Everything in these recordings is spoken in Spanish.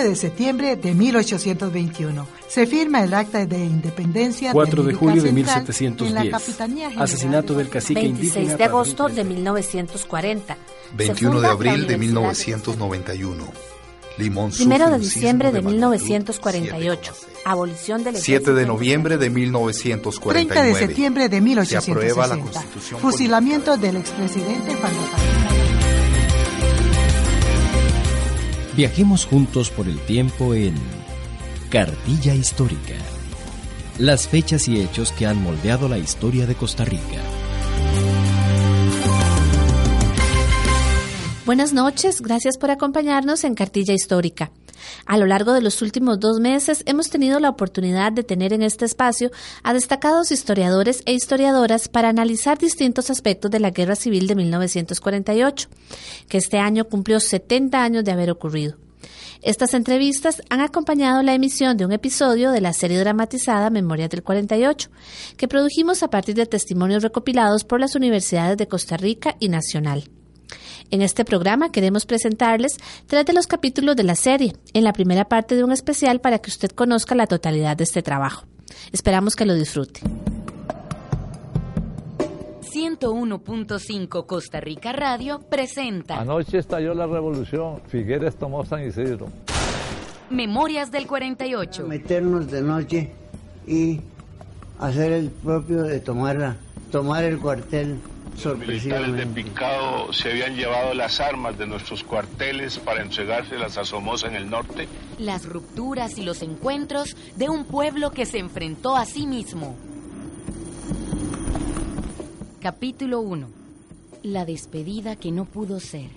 15 de septiembre de 1821. Se firma el acta de independencia 4 de julio de en la 1710. Capitanía General Asesinato del cacique 26 indígena. de agosto de 1940. Se 21 de abril de Universidad 1991. Limón Primero sufre de un diciembre de magnitud 1948. Abolición del 7 de noviembre de 30 de 1949. septiembre de Se aprueba la 1860. Constitución Fusilamiento del expresidente Juan Viajemos juntos por el tiempo en Cartilla Histórica. Las fechas y hechos que han moldeado la historia de Costa Rica. Buenas noches, gracias por acompañarnos en Cartilla Histórica. A lo largo de los últimos dos meses hemos tenido la oportunidad de tener en este espacio a destacados historiadores e historiadoras para analizar distintos aspectos de la Guerra Civil de 1948, que este año cumplió 70 años de haber ocurrido. Estas entrevistas han acompañado la emisión de un episodio de la serie dramatizada Memorias del 48, que produjimos a partir de testimonios recopilados por las universidades de Costa Rica y Nacional. En este programa queremos presentarles tres de los capítulos de la serie, en la primera parte de un especial para que usted conozca la totalidad de este trabajo. Esperamos que lo disfrute. 101.5 Costa Rica Radio presenta Anoche estalló la revolución. Figueres tomó San Isidro. Memorias del 48. meternos de noche y hacer el propio de tomar, la- tomar el cuartel militares de. Picado se habían llevado las armas de nuestros cuarteles para entregárselas a Somoza en el norte. Las rupturas y los encuentros de un pueblo que se enfrentó a sí mismo. Capítulo 1. La despedida que no pudo ser.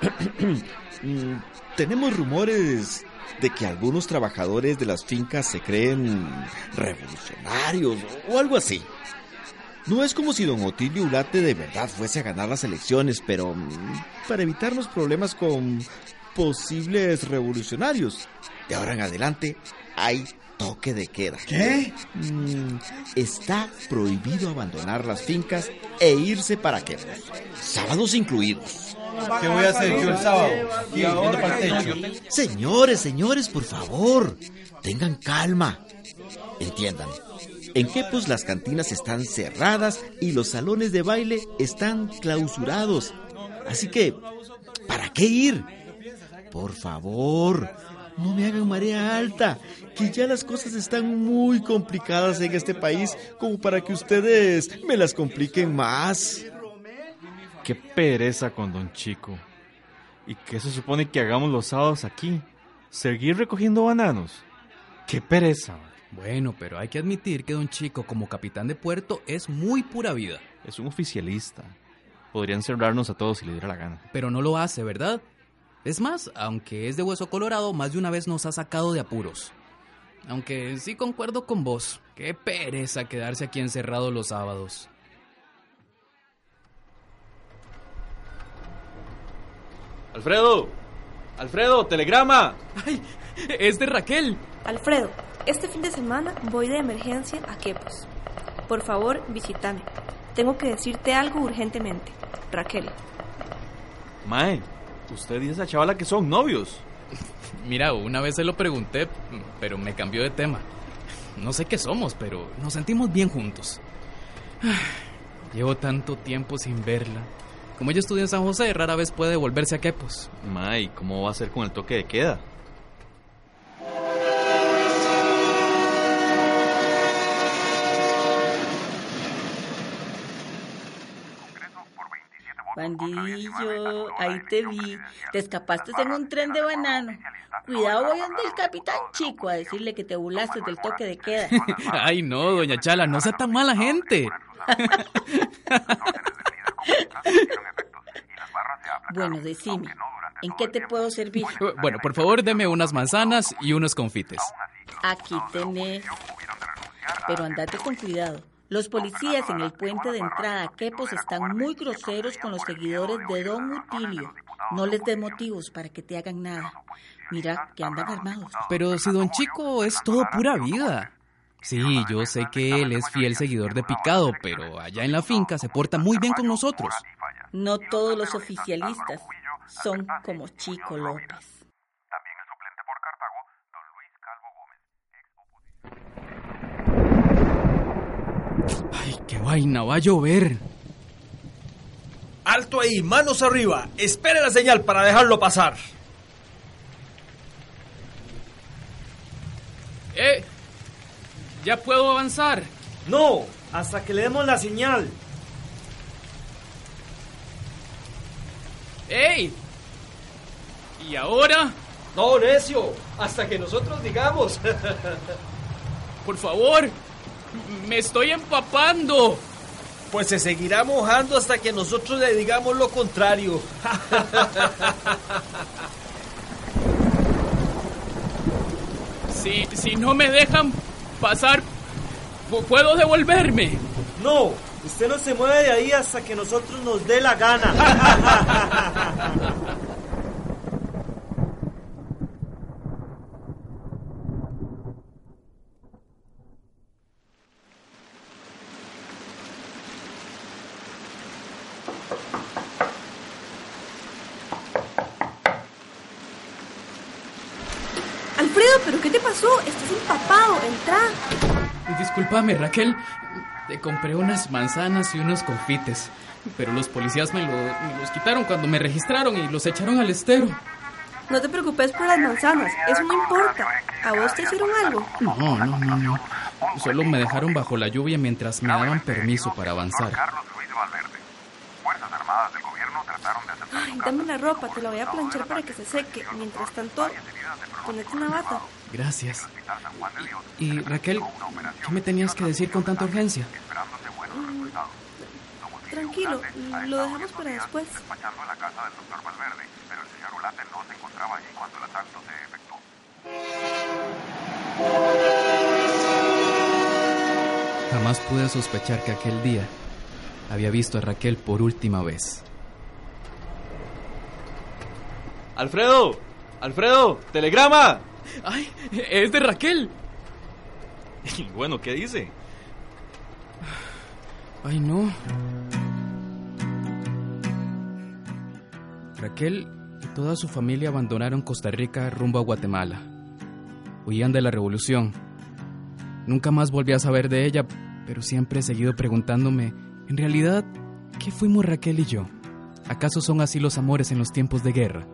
Mm, Tenemos rumores de que algunos trabajadores de las fincas se creen revolucionarios o algo así. No es como si don Otilio Ulate de verdad fuese a ganar las elecciones, pero mm, para evitarnos problemas con posibles revolucionarios, de ahora en adelante hay toque de queda. ¿Qué? Mm, está prohibido abandonar las fincas e irse para qué? Sábados incluidos. ¿Qué voy a hacer sábado? Techo. Señores, señores, por favor, tengan calma. Entiendan, en Quepos las cantinas están cerradas y los salones de baile están clausurados. Así que, ¿para qué ir? Por favor, no me hagan marea alta, que ya las cosas están muy complicadas en este país como para que ustedes me las compliquen más. Qué pereza con Don Chico. ¿Y qué se supone que hagamos los sábados aquí? ¿Seguir recogiendo bananos? Qué pereza. Bueno, pero hay que admitir que Don Chico, como capitán de puerto, es muy pura vida. Es un oficialista. Podría encerrarnos a todos si le diera la gana. Pero no lo hace, ¿verdad? Es más, aunque es de hueso colorado, más de una vez nos ha sacado de apuros. Aunque sí concuerdo con vos. Qué pereza quedarse aquí encerrado los sábados. Alfredo. Alfredo, telegrama. ¡Ay! Es de Raquel. Alfredo, este fin de semana voy de emergencia a Quepos. Por favor, visítame. Tengo que decirte algo urgentemente. Raquel. Mae, usted y esa chavala que son novios. Mira, una vez se lo pregunté, pero me cambió de tema. No sé qué somos, pero nos sentimos bien juntos. Llevo tanto tiempo sin verla. Como ella estudia en San José, rara vez puede volverse a Quepos. Mae, ¿cómo va a ser con el toque de queda? Bandillo, ahí te vi. Te escapaste en un tren de banano. Cuidado, voy donde el capitán chico a decirle que te burlaste del toque de queda. Ay, no, doña Chala, no sea tan mala gente. bueno, decime, ¿en qué te puedo servir? Bueno, por favor, deme unas manzanas y unos confites. Aquí tenés. Pero andate con cuidado. Los policías en el puente de entrada a Quepos están muy groseros con los seguidores de Don Utilio. No les dé motivos para que te hagan nada. Mira que andan armados. Pero si Don Chico es todo pura vida. Sí, yo sé que él es fiel seguidor de Picado, pero allá en la finca se porta muy bien con nosotros. No todos los oficialistas son como Chico López. Ay, qué vaina, va a llover. Alto ahí, manos arriba. Espere la señal para dejarlo pasar. ¡Eh! ¿Ya puedo avanzar? No, hasta que le demos la señal. ¡Ey! ¿Y ahora? No, necio, hasta que nosotros digamos. Por favor, me estoy empapando. Pues se seguirá mojando hasta que nosotros le digamos lo contrario. si, si no me dejan pasar, ¿puedo devolverme? No, usted no se mueve de ahí hasta que nosotros nos dé la gana. Alfredo, ¿pero qué te pasó? Estás empapado, entra. Discúlpame, Raquel. Te compré unas manzanas y unos confites. Pero los policías me, lo- me los quitaron cuando me registraron y los echaron al estero. No te preocupes por las manzanas, eso no importa. ¿A vos te hicieron algo? No, no, no, no. Solo me dejaron bajo la lluvia mientras me daban permiso para avanzar. Ay, dame la ropa, te la voy a planchar para que se seque. Mientras tanto, ponete una bata. Gracias. Y, y, Raquel, ¿qué me tenías que decir con tanta urgencia? Tranquilo, lo dejamos para después. Jamás pude sospechar que aquel día había visto a Raquel por última vez. Alfredo, Alfredo, telegrama. ¡Ay! Es de Raquel. Y bueno, ¿qué dice? Ay, no. Raquel y toda su familia abandonaron Costa Rica rumbo a Guatemala. Huían de la revolución. Nunca más volví a saber de ella, pero siempre he seguido preguntándome, en realidad, ¿qué fuimos Raquel y yo? ¿Acaso son así los amores en los tiempos de guerra?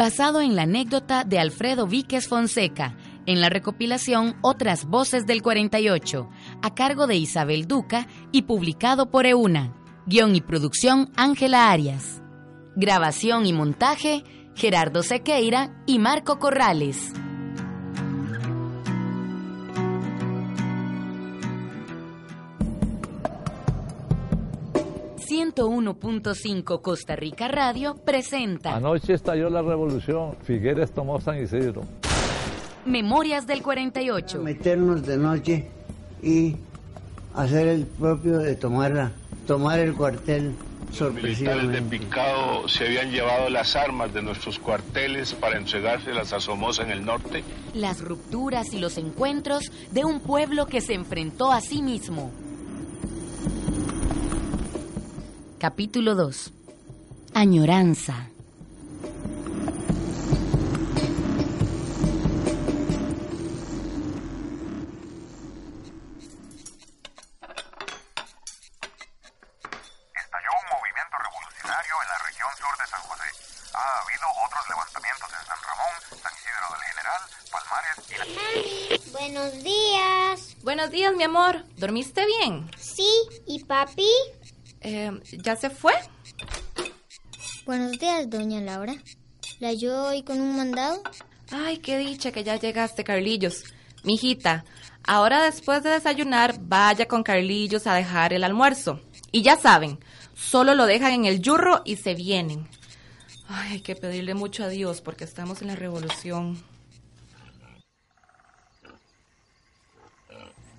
Basado en la anécdota de Alfredo Víquez Fonseca, en la recopilación Otras Voces del 48, a cargo de Isabel Duca y publicado por EUNA. Guión y producción Ángela Arias. Grabación y montaje Gerardo Sequeira y Marco Corrales. ...101.5 Costa Rica Radio presenta... Anoche estalló la revolución. Figueres tomó San Isidro. Memorias del 48. Meternos de noche y hacer el propio de tomarla, tomar el cuartel Militares de. Picado se habían llevado las armas de nuestros cuarteles para entregárselas a Somoza en el norte. Las rupturas y los encuentros de un pueblo que se enfrentó a sí mismo. Palmares y la... Buenos días. Buenos días, mi amor. ¿Dormiste bien? Sí, ¿y papi? Eh, ¿Ya se fue? Buenos días, doña Laura. ¿La ayudo hoy con un mandado? Ay, qué dicha que ya llegaste, Carlillos. Mijita, Ahora después de desayunar, vaya con Carlillos a dejar el almuerzo. Y ya saben, solo lo dejan en el yurro y se vienen. Ay, hay que pedirle mucho a Dios porque estamos en la revolución.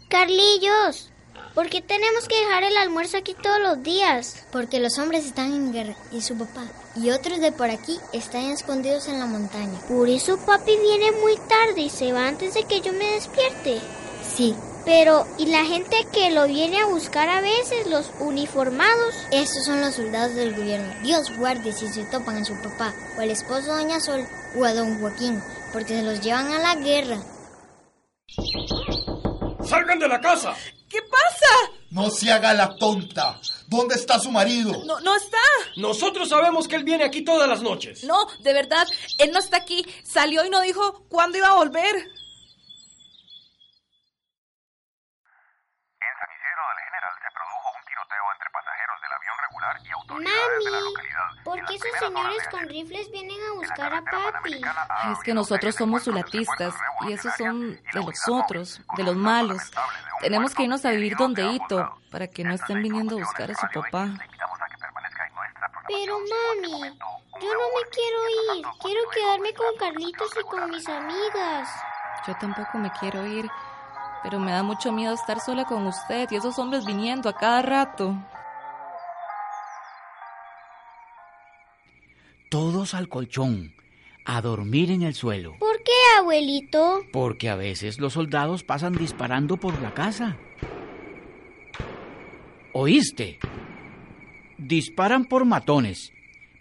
Carlillos, ¿por qué tenemos que dejar el almuerzo aquí todos los días? Porque los hombres están en guerra y su papá y otros de por aquí están escondidos en la montaña. Por eso papi viene muy tarde y se va antes de que yo me despierte. Sí. Pero, ¿y la gente que lo viene a buscar a veces, los uniformados? Estos son los soldados del gobierno. Dios guarde si se topan a su papá, o al esposo Doña Sol, o a Don Joaquín, porque se los llevan a la guerra. ¡Salgan de la casa! No se haga la tonta. ¿Dónde está su marido? No, no está. Nosotros sabemos que él viene aquí todas las noches. No, de verdad, él no está aquí. Salió y no dijo cuándo iba a volver. En San Isidro del General se produjo un tiroteo entre pasajeros regular y autoridades de la localidad. ¿por qué esos señores con rifles vienen a buscar a papi? Es que nosotros somos zulatistas y esos son de los otros, de los malos. Tenemos que irnos a vivir donde Hito para que no estén viniendo a buscar a su papá. Pero mami, yo no me quiero ir. Quiero quedarme con Carlitos y con mis amigas. Yo tampoco me quiero ir, pero me da mucho miedo estar sola con usted y esos hombres viniendo a cada rato. Todos al colchón, a dormir en el suelo. ¿Por qué, abuelito? Porque a veces los soldados pasan disparando por la casa. ¿Oíste? Disparan por matones,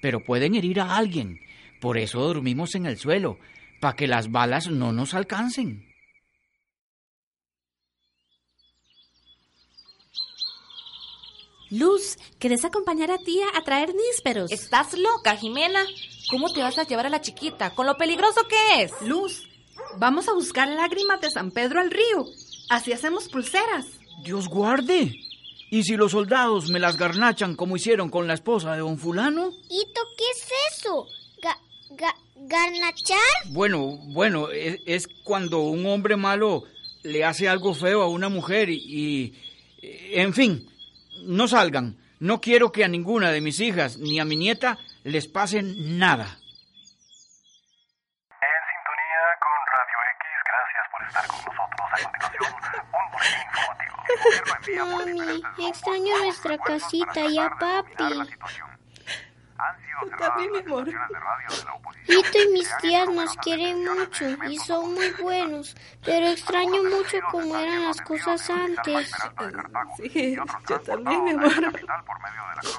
pero pueden herir a alguien. Por eso dormimos en el suelo, para que las balas no nos alcancen. Luz, ¿querés acompañar a tía a traer nísperos? ¿Estás loca, Jimena? ¿Cómo te vas a llevar a la chiquita? ¿Con lo peligroso que es? Luz, vamos a buscar lágrimas de San Pedro al río. Así hacemos pulseras. Dios guarde. ¿Y si los soldados me las garnachan como hicieron con la esposa de don fulano? Hito, ¿qué es eso? Ga, ga, ¿Garnachar? Bueno, bueno, es, es cuando un hombre malo le hace algo feo a una mujer y, y, En fin, no salgan. No quiero que a ninguna de mis hijas ni a mi nieta les pase nada. En sintonía con Radio X, gracias por estar con nosotros. A continuación, un boletín informativo. Mami, extraño nuestra casita y a papi. Yo también, mi amor. Hito y mis tías nos quieren mucho y son muy buenos, pero extraño mucho cómo eran las cosas antes. Sí, yo también, mi amor.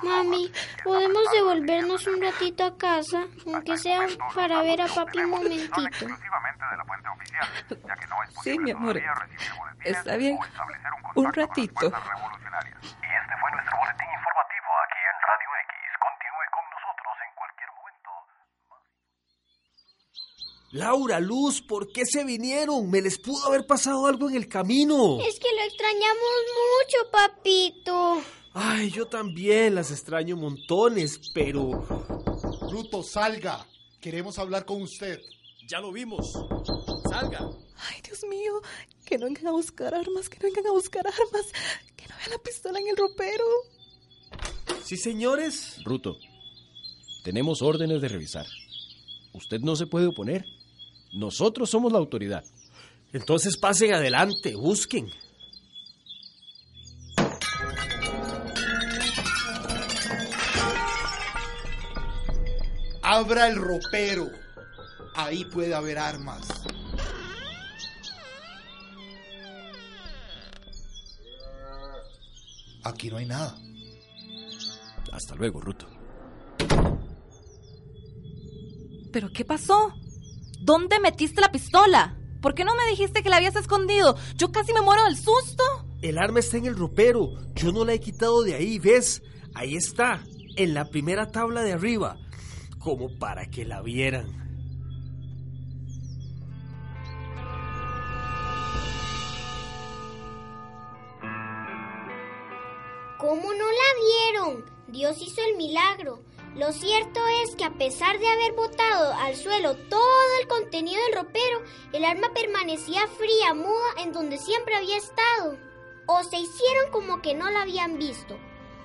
Mami, ¿podemos devolvernos un ratito a casa, aunque sea para ver a papi un momentito? Sí, mi amor. Está bien. Un ratito. Y este fue nuestro boletín informativo aquí en Radio X. Continúe con nosotros en cualquier momento. Laura, Luz, ¿por qué se vinieron? Me les pudo haber pasado algo en el camino. Es que lo extrañamos mucho, papito. Ay, yo también las extraño montones, pero... Bruto, salga. Queremos hablar con usted. Ya lo vimos. Salga. Ay, Dios mío, que no vengan a buscar armas, que no vengan a buscar armas, que no vean la pistola en el ropero. Sí, señores. Bruto, tenemos órdenes de revisar. Usted no se puede oponer. Nosotros somos la autoridad. Entonces pasen adelante, busquen. Abra el ropero. Ahí puede haber armas. Aquí no hay nada. Hasta luego, Ruto. ¿Pero qué pasó? ¿Dónde metiste la pistola? ¿Por qué no me dijiste que la habías escondido? Yo casi me muero del susto. El arma está en el ropero. Yo no la he quitado de ahí, ¿ves? Ahí está, en la primera tabla de arriba. Como para que la vieran. ¿Cómo no la vieron? Dios hizo el milagro. Lo cierto es que a pesar de haber botado al suelo todo el contenido del ropero, el arma permanecía fría, muda, en donde siempre había estado. O se hicieron como que no la habían visto.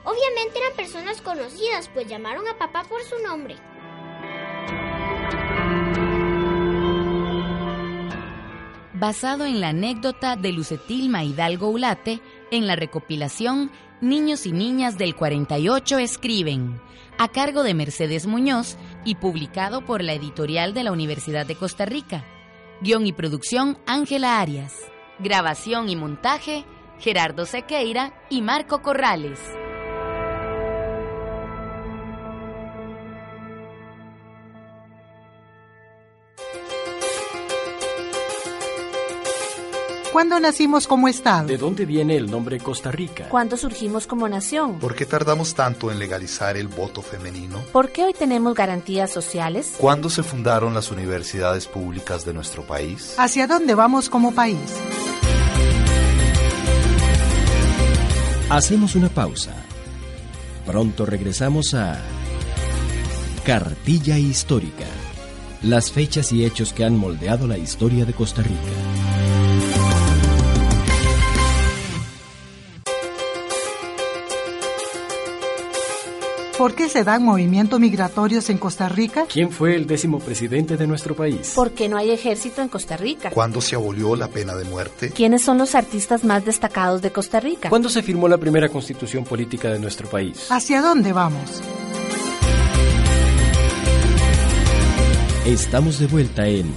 Obviamente eran personas conocidas, pues llamaron a papá por su nombre. Basado en la anécdota de Lucetilma Hidalgo Ulate, en la recopilación Niños y Niñas del 48 escriben, a cargo de Mercedes Muñoz y publicado por la editorial de la Universidad de Costa Rica. Guión y producción Ángela Arias. Grabación y montaje Gerardo Sequeira y Marco Corrales. ¿Cuándo nacimos como Estado? ¿De dónde viene el nombre Costa Rica? ¿Cuándo surgimos como nación? ¿Por qué tardamos tanto en legalizar el voto femenino? ¿Por qué hoy tenemos garantías sociales? ¿Cuándo se fundaron las universidades públicas de nuestro país? ¿Hacia dónde vamos como país? Hacemos una pausa. Pronto regresamos a Cartilla Histórica. Las fechas y hechos que han moldeado la historia de Costa Rica. ¿Por qué se dan movimientos migratorios en Costa Rica? ¿Quién fue el décimo presidente de nuestro país? ¿Por qué no hay ejército en Costa Rica? ¿Cuándo se abolió la pena de muerte? ¿Quiénes son los artistas más destacados de Costa Rica? ¿Cuándo se firmó la primera constitución política de nuestro país? ¿Hacia dónde vamos? Estamos de vuelta en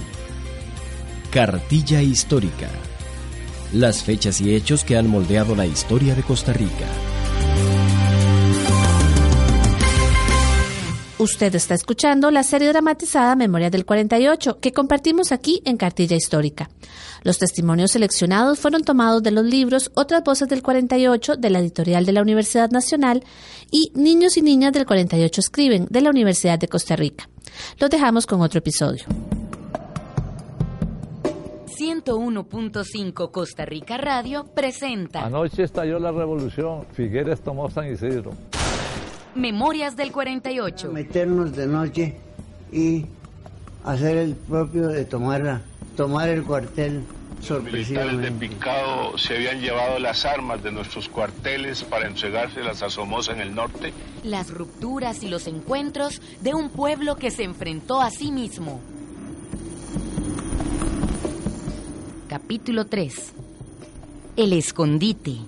Cartilla Histórica. Las fechas y hechos que han moldeado la historia de Costa Rica. Usted está escuchando la serie dramatizada Memoria del 48 que compartimos aquí en Cartilla Histórica. Los testimonios seleccionados fueron tomados de los libros Otras Voces del 48 de la editorial de la Universidad Nacional y Niños y Niñas del 48 Escriben de la Universidad de Costa Rica. Los dejamos con otro episodio. 101.5 Costa Rica Radio presenta Anoche estalló la revolución. Figueres tomó San Isidro. Memorias del 48. Meternos de noche y hacer el propio de tomar, tomar el cuartel Militares de. Picado se habían llevado las armas de nuestros cuarteles para entregárselas a Somoza en el norte. Las rupturas y los encuentros de un pueblo que se enfrentó a sí mismo. Capítulo 3. El escondite.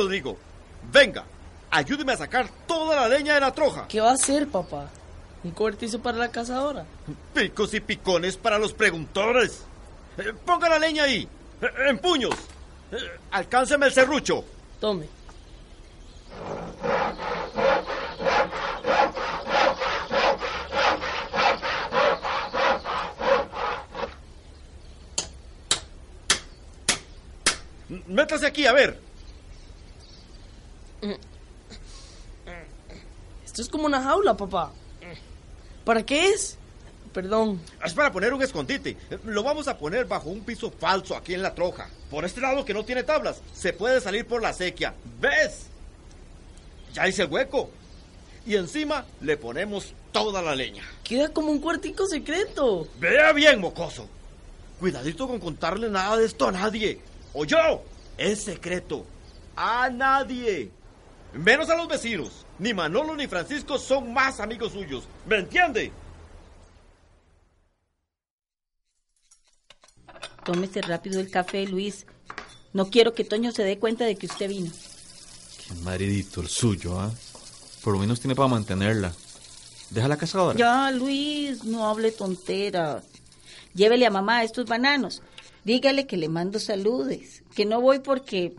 Rodrigo, venga, ayúdeme a sacar toda la leña de la troja. ¿Qué va a hacer, papá? ¿Un cobertizo para la cazadora? Picos y picones para los preguntores. Eh, Ponga la leña ahí, eh, en puños. Eh, Alcánceme el serrucho. Tome. Métase aquí, a ver. Esto es como una jaula, papá. ¿Para qué es? Perdón. Es para poner un escondite. Lo vamos a poner bajo un piso falso aquí en la troja. Por este lado que no tiene tablas. Se puede salir por la sequía. ¿Ves? Ya hice el hueco. Y encima le ponemos toda la leña. Queda como un cuartico secreto. Vea bien, mocoso. Cuidadito con contarle nada de esto a nadie. O yo. Es secreto. A nadie. Menos a los vecinos. Ni Manolo ni Francisco son más amigos suyos. ¿Me entiende? Tómese rápido el café, Luis. No quiero que Toño se dé cuenta de que usted vino. Qué maridito el suyo, ¿ah? Por lo menos tiene para mantenerla. Deja la cazadora. Ya, Luis, no hable tonteras. Llévele a mamá estos bananos. Dígale que le mando saludes. Que no voy porque.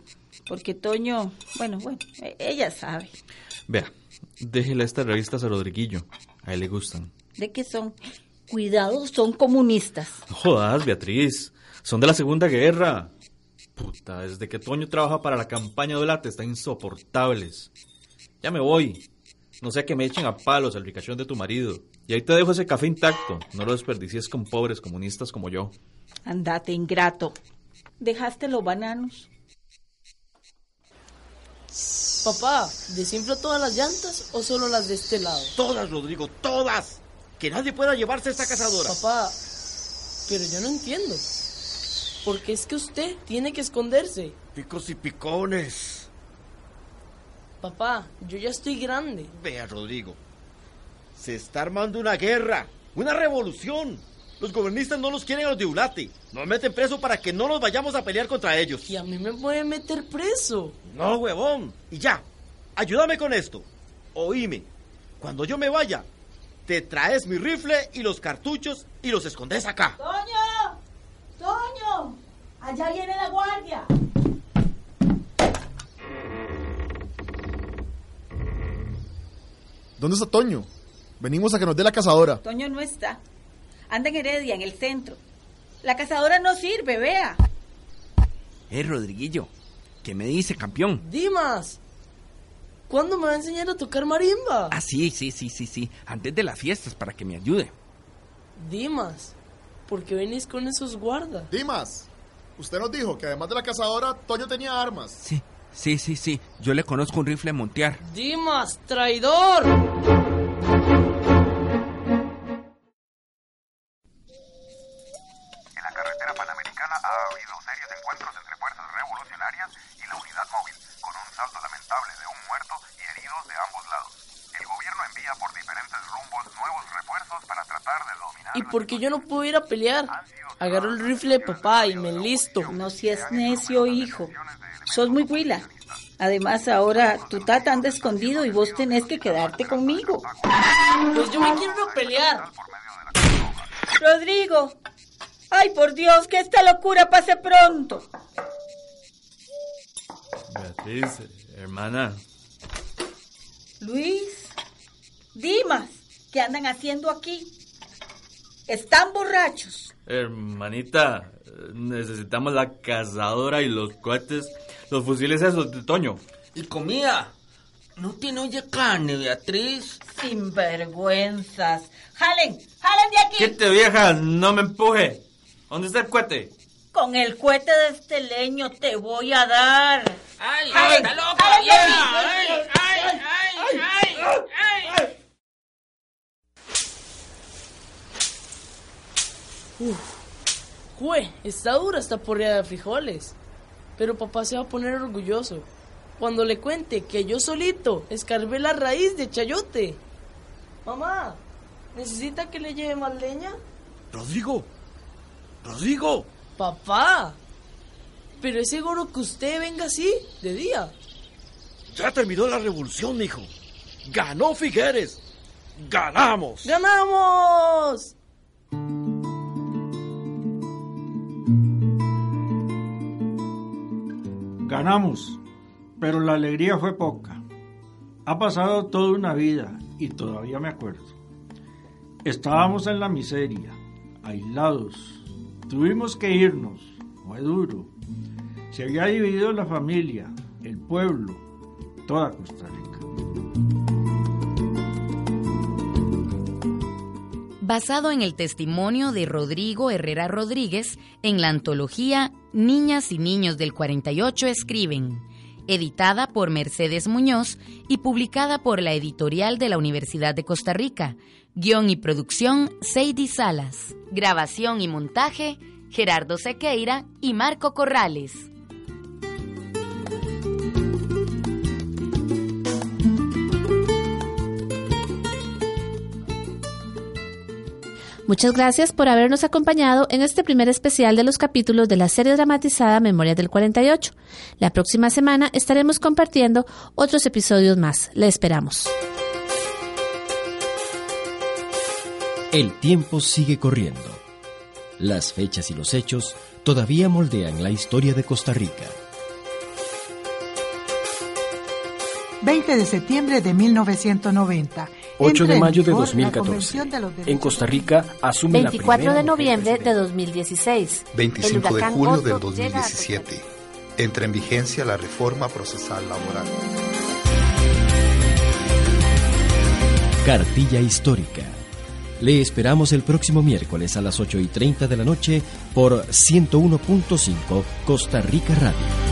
Porque Toño. Bueno, bueno, e- ella sabe. Vea, déjele estas revistas a Rodriguillo. A él le gustan. ¿De qué son? Cuidado, son comunistas. No jodas, Beatriz. Son de la Segunda Guerra. Puta, desde que Toño trabaja para la campaña de Olate están insoportables. Ya me voy. No sea que me echen a palos el ricachón de tu marido. Y ahí te dejo ese café intacto. No lo desperdicies con pobres comunistas como yo. Andate, ingrato. ¿Dejaste los bananos? Papá, ¿desinflo todas las llantas o solo las de este lado? Todas, Rodrigo, todas. Que nadie pueda llevarse esta cazadora. Papá, pero yo no entiendo. ¿Por qué es que usted tiene que esconderse? Picos y picones. Papá, yo ya estoy grande. Vea, Rodrigo. Se está armando una guerra, una revolución. Los gobernistas no los quieren a los de Ulate. Nos meten preso para que no nos vayamos a pelear contra ellos. Y a mí me pueden meter preso. No, huevón. Y ya, ayúdame con esto. Oíme, cuando yo me vaya, te traes mi rifle y los cartuchos y los escondes acá. ¡Toño! ¡Toño! Allá viene la guardia. ¿Dónde está Toño? Venimos a que nos dé la cazadora. Toño no está. Anda en Heredia, en el centro. La cazadora no sirve, vea. Eh, Rodriguillo, ¿qué me dice, campeón? Dimas, ¿cuándo me va a enseñar a tocar marimba? Ah, sí, sí, sí, sí, sí. Antes de las fiestas, para que me ayude. Dimas, ¿por qué venís con esos guardas? Dimas, usted nos dijo que además de la cazadora, Toño tenía armas. Sí, sí, sí, sí. Yo le conozco un rifle Montear. Dimas, traidor. ¿Y por qué yo no puedo ir a pelear? Agarro el rifle de papá y me enlisto. No seas necio, hijo. Sos muy huila. Además, ahora tu tata anda escondido y vos tenés que quedarte conmigo. Pues yo me quiero pelear. Rodrigo. Ay, por Dios, que esta locura pase pronto. Beatriz, hermana. Luis. Dimas, ¿qué andan haciendo aquí? Están borrachos. Hermanita, necesitamos la cazadora y los cohetes, los fusiles esos de Toño. ¿Y comida? ¿No tiene oye carne, Beatriz? Sinvergüenzas. ¡Jalen! ¡Jalen de aquí! ¿Qué te vieja? No me empuje. ¿Dónde está el cohete? Con el cohete de este leño te voy a dar. ¡Ay, ¡Jalen! está loca, ¡Jalen de vieja! aquí! ¡Ay, ay, ay, ay, ay! Uf. Jue, está dura esta porreada de frijoles. Pero papá se va a poner orgulloso cuando le cuente que yo solito escarbé la raíz de chayote. Mamá, ¿necesita que le lleve más leña? Rodrigo, Rodrigo. Papá, pero es seguro que usted venga así, de día. Ya terminó la revolución, hijo. Ganó Figueres. Ganamos. ¡Ganamos! Ganamos, pero la alegría fue poca. Ha pasado toda una vida y todavía me acuerdo. Estábamos en la miseria, aislados. Tuvimos que irnos, fue duro. Se había dividido la familia, el pueblo, toda Costa Rica. Basado en el testimonio de Rodrigo Herrera Rodríguez en la antología Niñas y Niños del 48 escriben, editada por Mercedes Muñoz y publicada por la editorial de la Universidad de Costa Rica. Guión y producción Seidy Salas. Grabación y montaje Gerardo Sequeira y Marco Corrales. Muchas gracias por habernos acompañado en este primer especial de los capítulos de la serie dramatizada Memorias del 48. La próxima semana estaremos compartiendo otros episodios más. Le esperamos. El tiempo sigue corriendo. Las fechas y los hechos todavía moldean la historia de Costa Rica. 20 de septiembre de 1990. 8 de mayo de vigor la 2014. Convención de los En Costa Rica asume la 24 primera de noviembre de 2016. 25 El de julio Otto del llega a 2017. Entra en vigencia la reforma procesal laboral. Cartilla Histórica. Le esperamos el próximo miércoles a las 8 y 30 de la noche por 101.5 Costa Rica Radio.